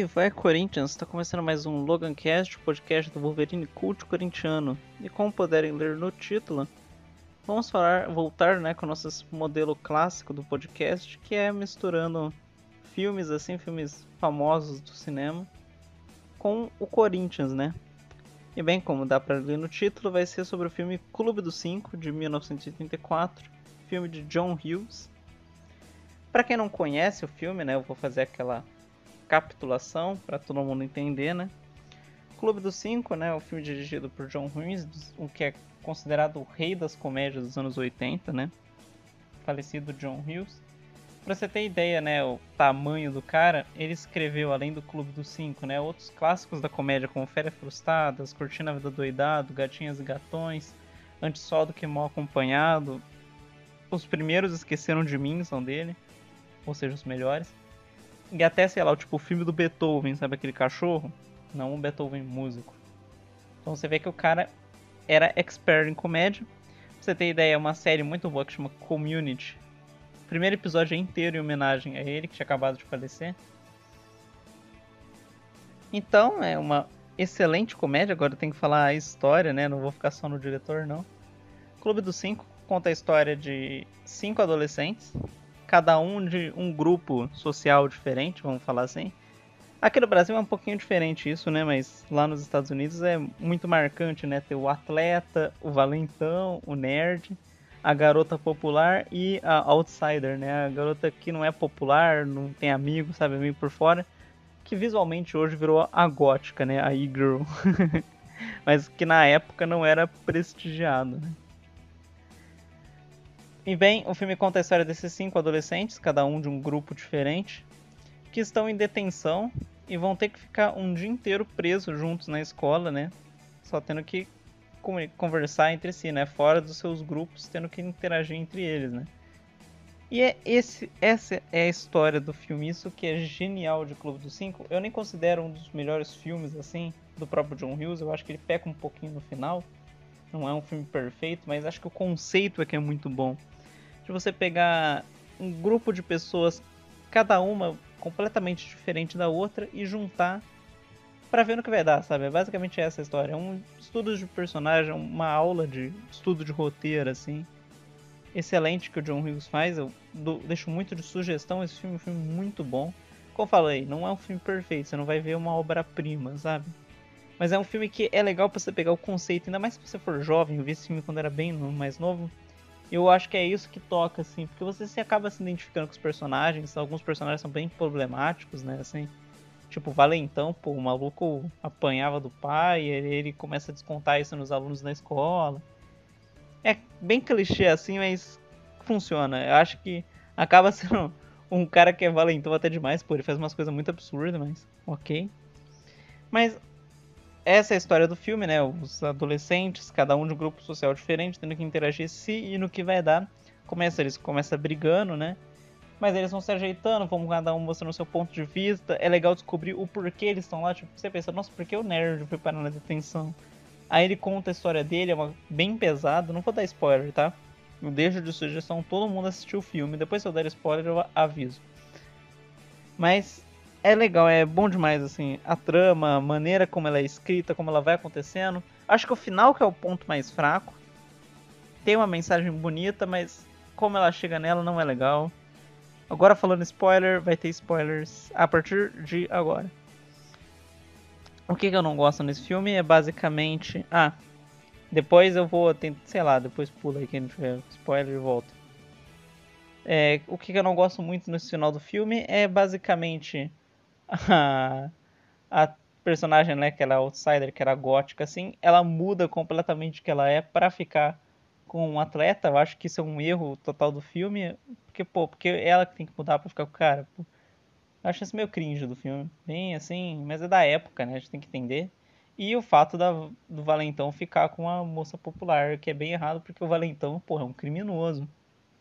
aí, vai Corinthians! Está começando mais um Logan Cast, podcast do Wolverine Cult Corintiano. E como puderem ler no título, vamos falar, voltar né, com o nosso modelo clássico do podcast, que é misturando filmes assim, filmes famosos do cinema, com o Corinthians, né? E bem, como dá para ler no título, vai ser sobre o filme Clube dos Cinco, de 1984, filme de John Hughes. Para quem não conhece o filme, né, eu vou fazer aquela capitulação para todo mundo entender, né? Clube dos Cinco, né, o filme dirigido por John Hughes, o que é considerado o rei das comédias dos anos 80, né? Falecido John Hughes. Pra você ter ideia, né, o tamanho do cara, ele escreveu, além do Clube dos Cinco, né, outros clássicos da comédia, como Férias Frustradas, Curtindo a Vida Doidado, Gatinhas e Gatões, Antes Só do Que Mal Acompanhado. Os primeiros Esqueceram de Mim são dele, ou seja, os melhores. E até, sei lá, o tipo o filme do Beethoven, sabe aquele cachorro? Não um Beethoven músico. Então você vê que o cara era expert em comédia. Pra você ter ideia, é uma série muito boa que chama Community. O primeiro episódio é inteiro em homenagem a ele, que tinha acabado de falecer. Então, é uma excelente comédia. Agora tem que falar a história, né? Não vou ficar só no diretor, não. Clube dos Cinco conta a história de cinco adolescentes cada um de um grupo social diferente, vamos falar assim. Aqui no Brasil é um pouquinho diferente isso, né? Mas lá nos Estados Unidos é muito marcante, né? Ter o atleta, o valentão, o nerd, a garota popular e a outsider, né? A garota que não é popular, não tem amigo, sabe? Amigo por fora. Que visualmente hoje virou a gótica, né? A e-girl. Mas que na época não era prestigiado, né? E bem, o filme conta a história desses cinco adolescentes, cada um de um grupo diferente, que estão em detenção e vão ter que ficar um dia inteiro presos juntos na escola, né? Só tendo que conversar entre si, né? Fora dos seus grupos, tendo que interagir entre eles, né? E é esse, essa é a história do filme, isso que é genial de Clube dos Cinco. Eu nem considero um dos melhores filmes, assim, do próprio John Hughes. Eu acho que ele peca um pouquinho no final. Não é um filme perfeito, mas acho que o conceito é que é muito bom de você pegar um grupo de pessoas, cada uma completamente diferente da outra, e juntar para ver no que vai dar, sabe? É basicamente essa a história. É um estudo de personagem, uma aula de estudo de roteiro, assim. Excelente que o John Hughes faz. Eu deixo muito de sugestão. Esse filme é um filme muito bom. Como eu falei, não é um filme perfeito, você não vai ver uma obra-prima, sabe? Mas é um filme que é legal para você pegar o conceito, ainda mais se você for jovem. Eu vi esse filme quando era bem mais novo eu acho que é isso que toca, assim, porque você se acaba se identificando com os personagens, alguns personagens são bem problemáticos, né, assim, tipo, Valentão, pô, o maluco apanhava do pai, ele, ele começa a descontar isso nos alunos na escola. É bem clichê assim, mas funciona. Eu acho que acaba sendo um cara que é valentão até demais, pô, ele faz umas coisas muito absurdas, mas ok. Mas essa é a história do filme, né? Os adolescentes, cada um de um grupo social diferente, tendo que interagir se e no que vai dar. Começa, eles começam brigando, né? Mas eles vão se ajeitando, vão cada um mostrando o seu ponto de vista. É legal descobrir o porquê eles estão lá. Tipo, você pensa, nossa, por que o nerd foi parar na detenção? Aí ele conta a história dele, é uma, bem pesado. Não vou dar spoiler, tá? Eu deixo de sugestão todo mundo assistir o filme. Depois se eu der spoiler, eu aviso. Mas é legal, é bom demais, assim, a trama, a maneira como ela é escrita, como ela vai acontecendo. Acho que o final que é o ponto mais fraco. Tem uma mensagem bonita, mas como ela chega nela não é legal. Agora falando spoiler, vai ter spoilers a partir de agora. O que, que eu não gosto nesse filme é basicamente. Ah, depois eu vou. Sei lá, depois pula aí quem tiver spoiler e volta. É, o que, que eu não gosto muito nesse final do filme é basicamente a, a personagem, né, que ela é outsider, que era gótica, assim, ela muda completamente o que ela é para ficar com um atleta. Eu acho que isso é um erro total do filme, porque, pô, porque é ela que tem que mudar pra ficar com o cara. Pô. Eu acho isso meio cringe do filme. Bem assim, mas é da época, né? A gente tem que entender. E o fato da, do Valentão ficar com a moça popular, que é bem errado, porque o Valentão, porra, é um criminoso.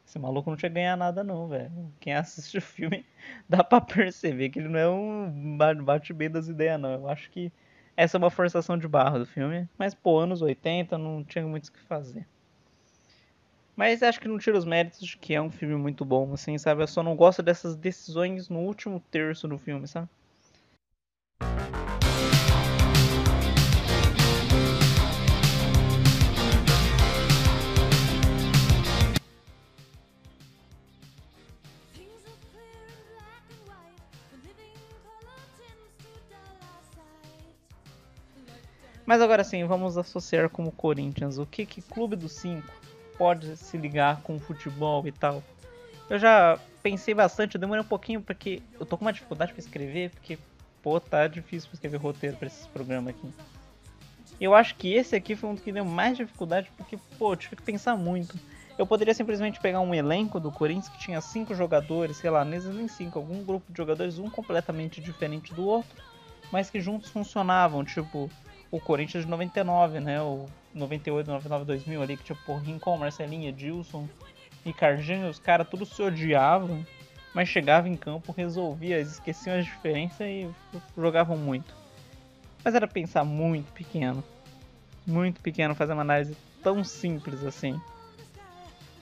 Esse maluco não tinha ganhar nada não, velho. Quem assiste o filme dá pra perceber que ele não é um bate bem das ideias, não. Eu acho que essa é uma forçação de barra do filme. Mas, pô, anos 80 não tinha muito o que fazer. Mas acho que não tira os méritos de que é um filme muito bom, assim, sabe? Eu só não gosto dessas decisões no último terço do filme, sabe? Mas agora sim, vamos associar como Corinthians. O que que Clube dos Cinco pode se ligar com futebol e tal? Eu já pensei bastante, eu demorei um pouquinho porque eu tô com uma dificuldade para escrever, porque pô, tá difícil escrever roteiro para esses programas aqui. Eu acho que esse aqui foi um que deu mais dificuldade porque, pô, eu tive que pensar muito. Eu poderia simplesmente pegar um elenco do Corinthians que tinha cinco jogadores, sei lá, nem cinco, algum grupo de jogadores, um completamente diferente do outro, mas que juntos funcionavam, tipo o Corinthians de 99, né? O 98, 99, 2000 ali, que tipo Rincon, Marcelinha, Dilson, Ricardinho, os caras tudo se odiavam, mas chegava em campo, resolvia, esqueciam as diferenças e jogavam muito. Mas era pensar muito pequeno. Muito pequeno fazer uma análise tão simples assim.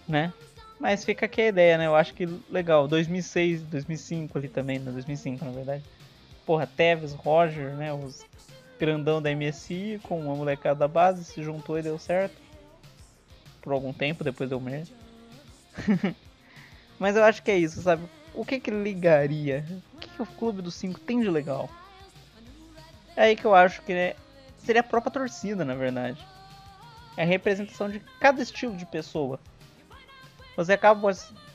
Né? Mas fica aqui a ideia, né? Eu acho que legal. 2006, 2005 ali também, né? 2005 na verdade. Porra, Tevez, Roger, né? Os grandão da MSI com uma molecada da base, se juntou e deu certo. Por algum tempo, depois deu merda. Mas eu acho que é isso, sabe? O que que ligaria? O que, que o Clube dos 5 tem de legal? É aí que eu acho que né, seria a própria torcida, na verdade. É a representação de cada estilo de pessoa. Você acaba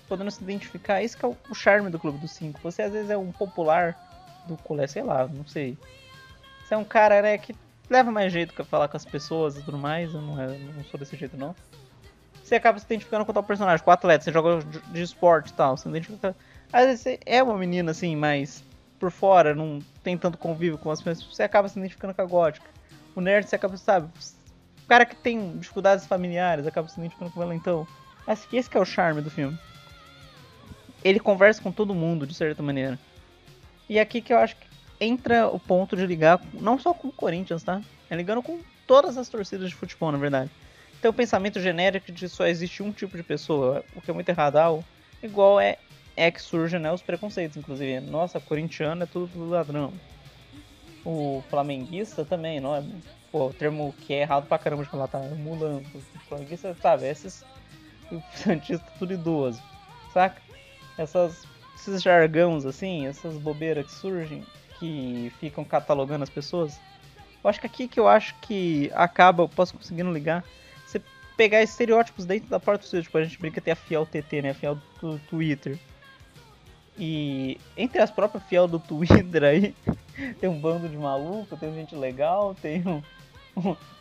podendo se identificar. Esse é o charme do Clube dos Cinco. Você às vezes é um popular do colégio, sei lá, não sei. É um cara, né, que leva mais jeito pra falar com as pessoas e tudo mais. Eu não, eu não sou desse jeito, não. Você acaba se identificando com tal personagem, com o atleta. Você joga de esporte e tal. Você identifica. Às vezes você é uma menina assim, mais por fora, não tem tanto convívio com as pessoas, você acaba se identificando com a gótica. O nerd você acaba, sabe, o cara que tem dificuldades familiares acaba se identificando com ela então. Acho que esse que é o charme do filme. Ele conversa com todo mundo, de certa maneira. E aqui que eu acho que entra o ponto de ligar, não só com o Corinthians, tá? É ligando com todas as torcidas de futebol, na verdade. Tem o pensamento genérico de só existe um tipo de pessoa, o que é muito errado. Ah, igual é é que surgem né, os preconceitos, inclusive. Nossa, corintiano é tudo ladrão. O flamenguista também, não é? Pô, o termo que é errado pra caramba de falar, tá? É mulambo. O flamenguista, sabe? Esses. O santista tudo idoso, saca? Essas, esses jargões, assim, essas bobeiras que surgem, que ficam catalogando as pessoas. Eu acho que aqui que eu acho que acaba, eu posso conseguindo ligar. Você pegar estereótipos dentro da porta do seu, tipo, a gente brinca até a fiel TT, né? A fiel do Twitter e entre as próprias fiel do Twitter aí, tem um bando de maluco, tem gente legal, tem um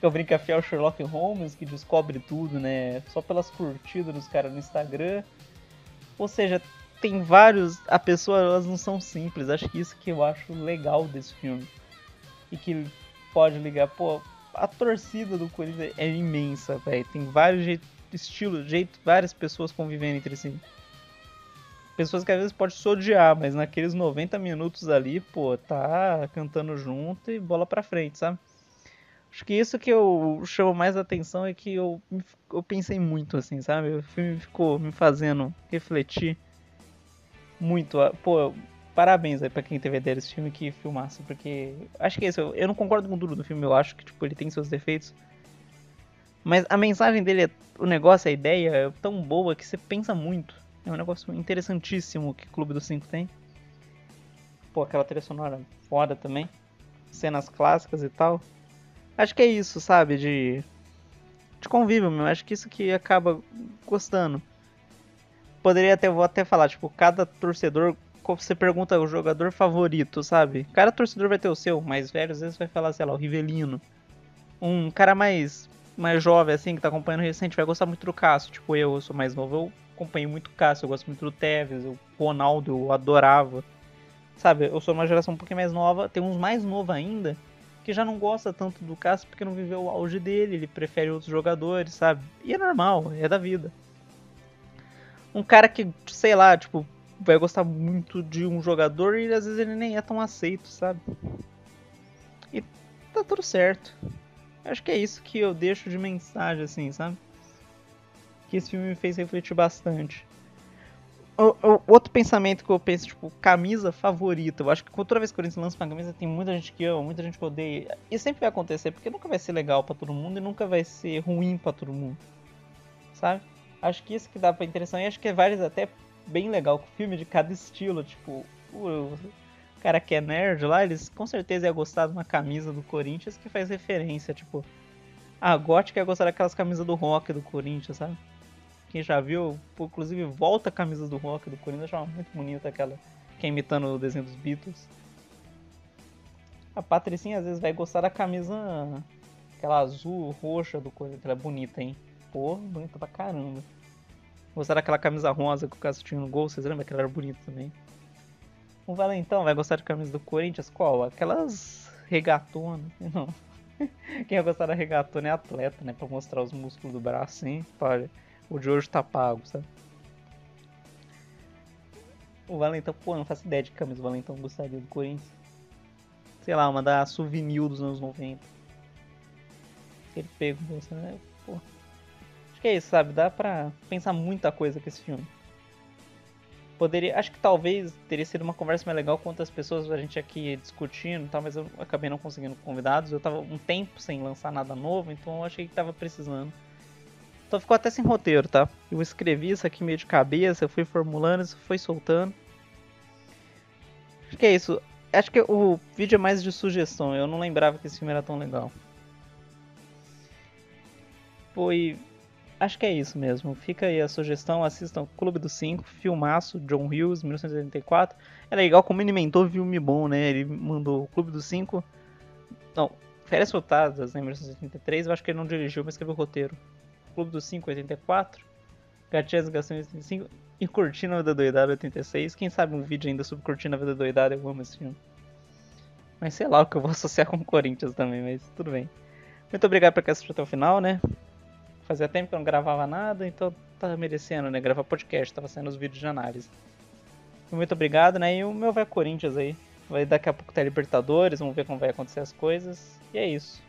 eu brinco a fiel Sherlock Holmes que descobre tudo, né? Só pelas curtidas dos caras no Instagram. Ou seja, tem vários. A pessoa, elas não são simples. Acho que isso que eu acho legal desse filme. E que pode ligar, pô, a torcida do Corinthians é imensa, velho. Tem vários estilos, jeito, várias pessoas convivendo entre si pessoas que às vezes pode se odiar, mas naqueles 90 minutos ali, pô, tá cantando junto e bola pra frente, sabe? Acho que isso que eu chamo mais atenção é que eu, eu pensei muito, assim, sabe? O filme ficou me fazendo refletir muito. Pô, parabéns aí pra quem teve ideia desse filme que filmasse, porque acho que é isso. Eu não concordo com tudo do filme, eu acho que tipo, ele tem seus defeitos. Mas a mensagem dele, é, o negócio, a ideia é tão boa que você pensa muito. É um negócio interessantíssimo que o Clube dos Cinco tem. Pô, aquela trilha sonora foda também. Cenas clássicas e tal. Acho que é isso, sabe? De. De convívio meu. Acho que isso que acaba gostando. Poderia até, vou até falar, tipo, cada torcedor. Você pergunta o jogador favorito, sabe? Cada torcedor vai ter o seu. Mais velho, às vezes vai falar, sei lá, o Rivelino. Um cara mais mais jovem, assim, que tá acompanhando recente, vai gostar muito do Cássio. Tipo, eu, eu sou mais novo, eu acompanhei muito o Cássio, eu gosto muito do Tevez, o Ronaldo, eu adorava. Sabe, eu sou uma geração um pouquinho mais nova, tem uns mais novos ainda, que já não gosta tanto do Cássio porque não viveu o auge dele, ele prefere outros jogadores, sabe? E é normal, é da vida. Um cara que, sei lá, tipo, vai gostar muito de um jogador e às vezes ele nem é tão aceito, sabe? E tá tudo certo. Acho que é isso que eu deixo de mensagem, assim, sabe? Que esse filme me fez refletir bastante. O, o, outro pensamento que eu penso, tipo, camisa favorita. Eu acho que toda vez que o Corinthians lança uma camisa, tem muita gente que ama, muita gente que odeia. E sempre vai acontecer, porque nunca vai ser legal para todo mundo e nunca vai ser ruim para todo mundo. Sabe? Acho que isso que dá pra interessar. E acho que é vários até bem legal, com filme de cada estilo, tipo, o, cara que é nerd lá, eles com certeza ia gostar de uma camisa do Corinthians que faz referência, tipo, a Gótica ia gostar daquelas camisas do rock do Corinthians, sabe? Quem já viu, inclusive volta a camisa do rock do Corinthians, achava muito bonita aquela, que é imitando o desenho dos Beatles. A Patricinha às vezes vai gostar da camisa, aquela azul, roxa do Corinthians, ela é bonita, hein? Pô, bonita pra caramba. Gostar daquela camisa rosa que o Cássio tinha no gol, vocês lembram que ela era bonita também? O Valentão vai gostar de camisa do Corinthians? Qual? Aquelas regatonas, não. Quem vai gostar da regatona é atleta, né? Pra mostrar os músculos do braço, hein? Olha, o de hoje tá pago, sabe? O Valentão, pô, não faço ideia de camisa o Valentão gostaria do Corinthians. Sei lá, uma da souvenir dos anos 90. Ele pegou, né? Pô. Que é isso, sabe? Dá pra pensar muita coisa com esse filme poderia. Acho que talvez teria sido uma conversa mais legal com outras pessoas, a gente aqui discutindo tal, mas eu acabei não conseguindo convidados. Eu tava um tempo sem lançar nada novo, então eu achei que tava precisando. Então ficou até sem roteiro, tá? Eu escrevi isso aqui meio de cabeça, eu fui formulando, isso foi soltando. Acho que é isso. Acho que o vídeo é mais de sugestão, eu não lembrava que esse filme era tão legal. Foi acho que é isso mesmo. Fica aí a sugestão, assistam Clube dos Cinco, filmaço, John Hughes, 1984. É legal como ele inventou filme bom, né? Ele mandou Clube dos Cinco. Não, Férias Soltadas, né? 1983. Eu acho que ele não dirigiu, mas escreveu o roteiro. Clube dos Cinco, 84. Gatinhas Gações 85. E Curtindo a Vida Doidada, 86. Quem sabe um vídeo ainda sobre Curtindo a Vida Doidada, eu amo esse filme. Mas sei lá o que eu vou associar com Corinthians também, mas tudo bem. Muito obrigado por quem assistiu até o final, né? Fazia tempo que eu não gravava nada, então tava merecendo, né? Gravar podcast, tava saindo os vídeos de análise. Muito obrigado, né? E o meu vai Corinthians aí. Vai daqui a pouco ter Libertadores, vamos ver como vai acontecer as coisas. E é isso.